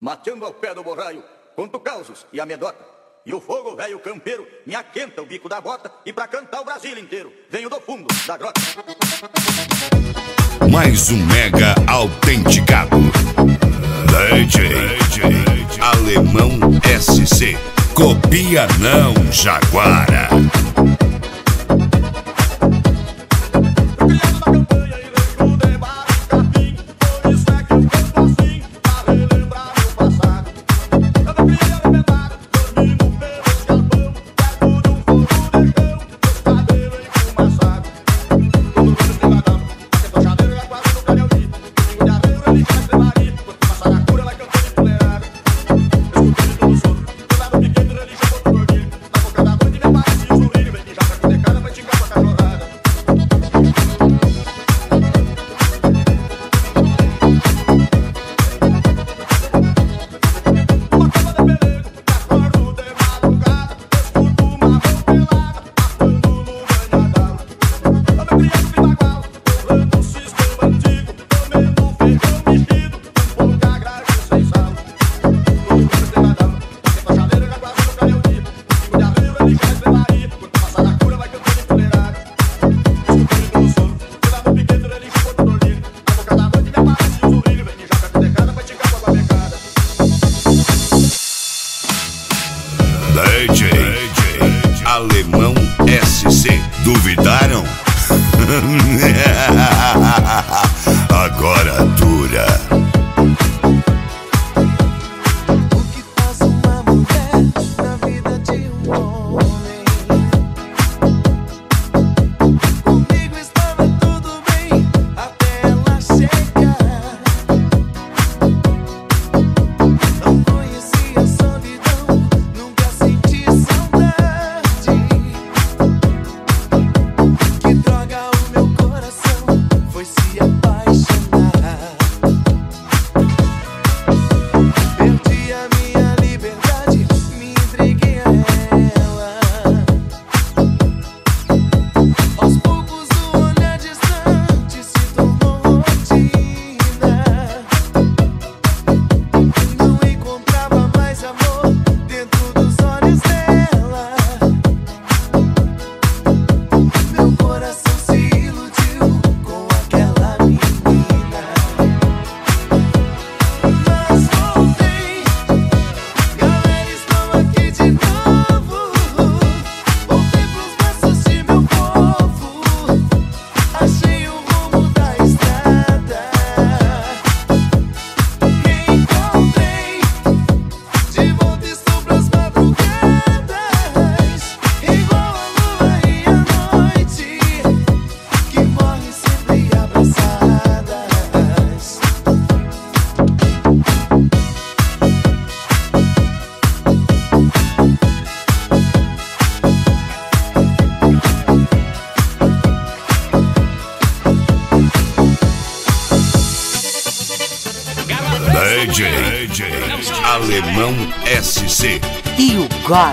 matando ao pé do borraio, conto causos e amedota. E o fogo velho campeiro me aquenta o bico da bota e pra cantar o Brasil inteiro venho do fundo da grota. Mais um mega autenticado. DJ, DJ Alemão SC. Copia não, Jaguara. DJ, Alemão SC e o Gol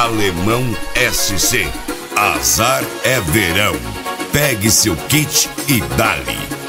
Alemão SC. Azar é verão. Pegue seu kit e dale.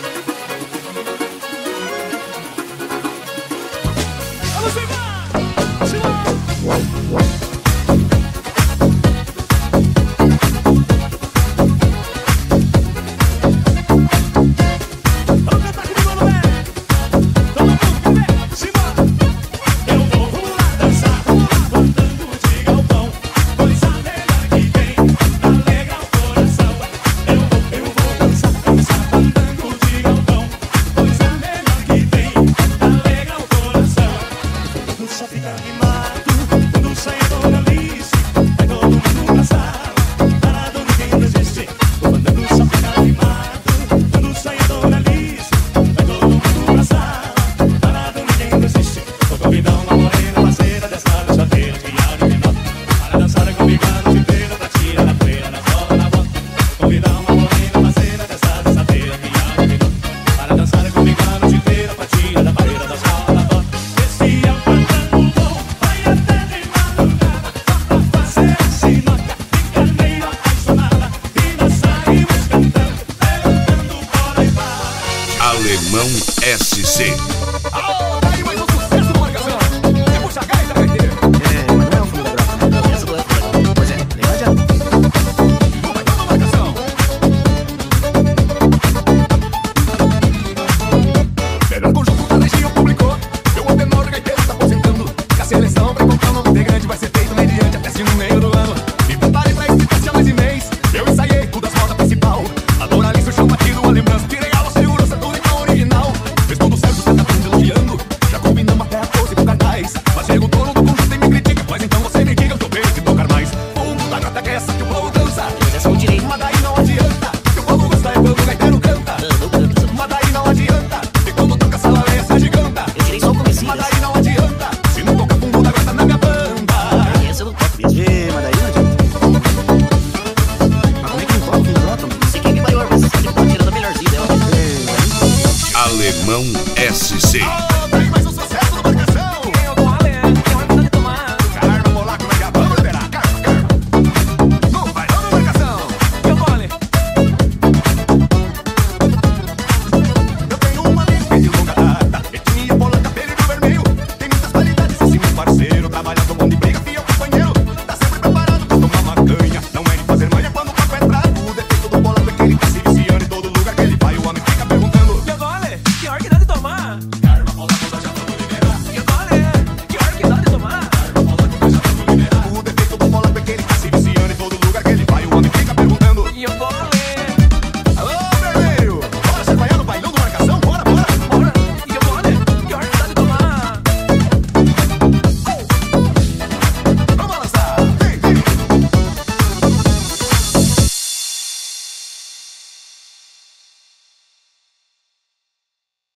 Mão SC. Climão SC.